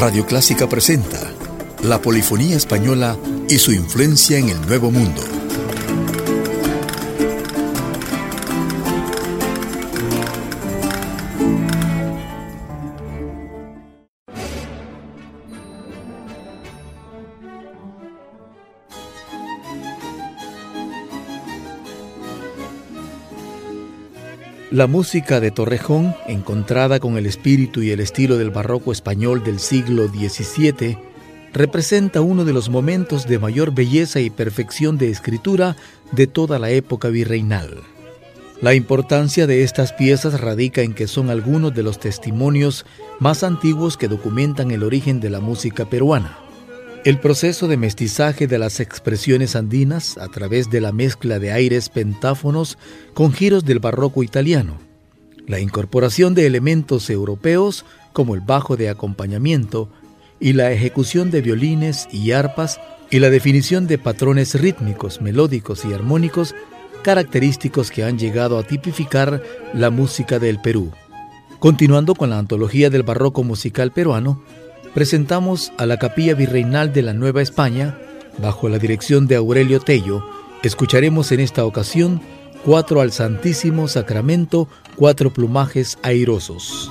Radio Clásica presenta la polifonía española y su influencia en el Nuevo Mundo. La música de Torrejón, encontrada con el espíritu y el estilo del barroco español del siglo XVII, representa uno de los momentos de mayor belleza y perfección de escritura de toda la época virreinal. La importancia de estas piezas radica en que son algunos de los testimonios más antiguos que documentan el origen de la música peruana. El proceso de mestizaje de las expresiones andinas a través de la mezcla de aires pentáfonos con giros del barroco italiano, la incorporación de elementos europeos como el bajo de acompañamiento y la ejecución de violines y arpas y la definición de patrones rítmicos, melódicos y armónicos característicos que han llegado a tipificar la música del Perú. Continuando con la antología del barroco musical peruano, presentamos a la Capilla Virreinal de la Nueva España, bajo la dirección de Aurelio Tello, escucharemos en esta ocasión cuatro al Santísimo Sacramento, cuatro plumajes airosos.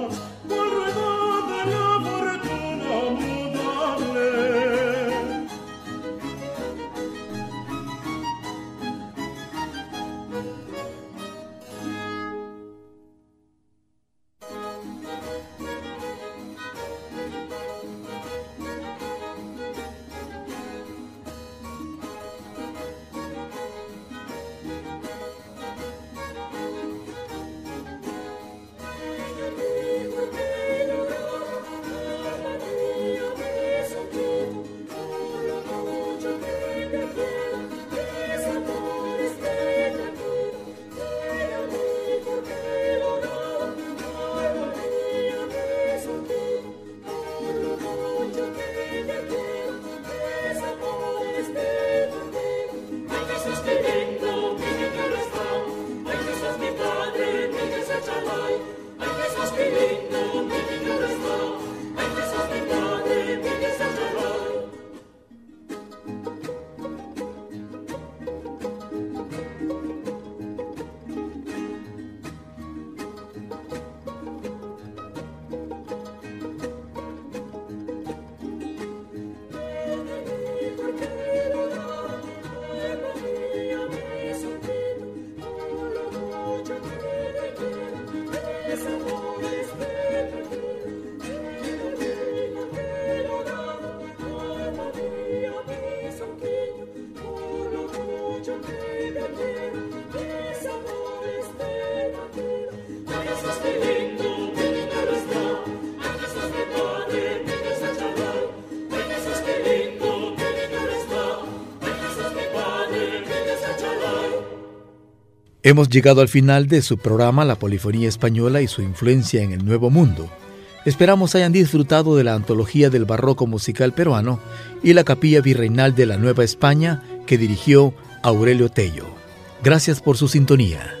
Hemos llegado al final de su programa La Polifonía Española y su influencia en el Nuevo Mundo. Esperamos hayan disfrutado de la antología del barroco musical peruano y la capilla virreinal de la Nueva España que dirigió Aurelio Tello. Gracias por su sintonía.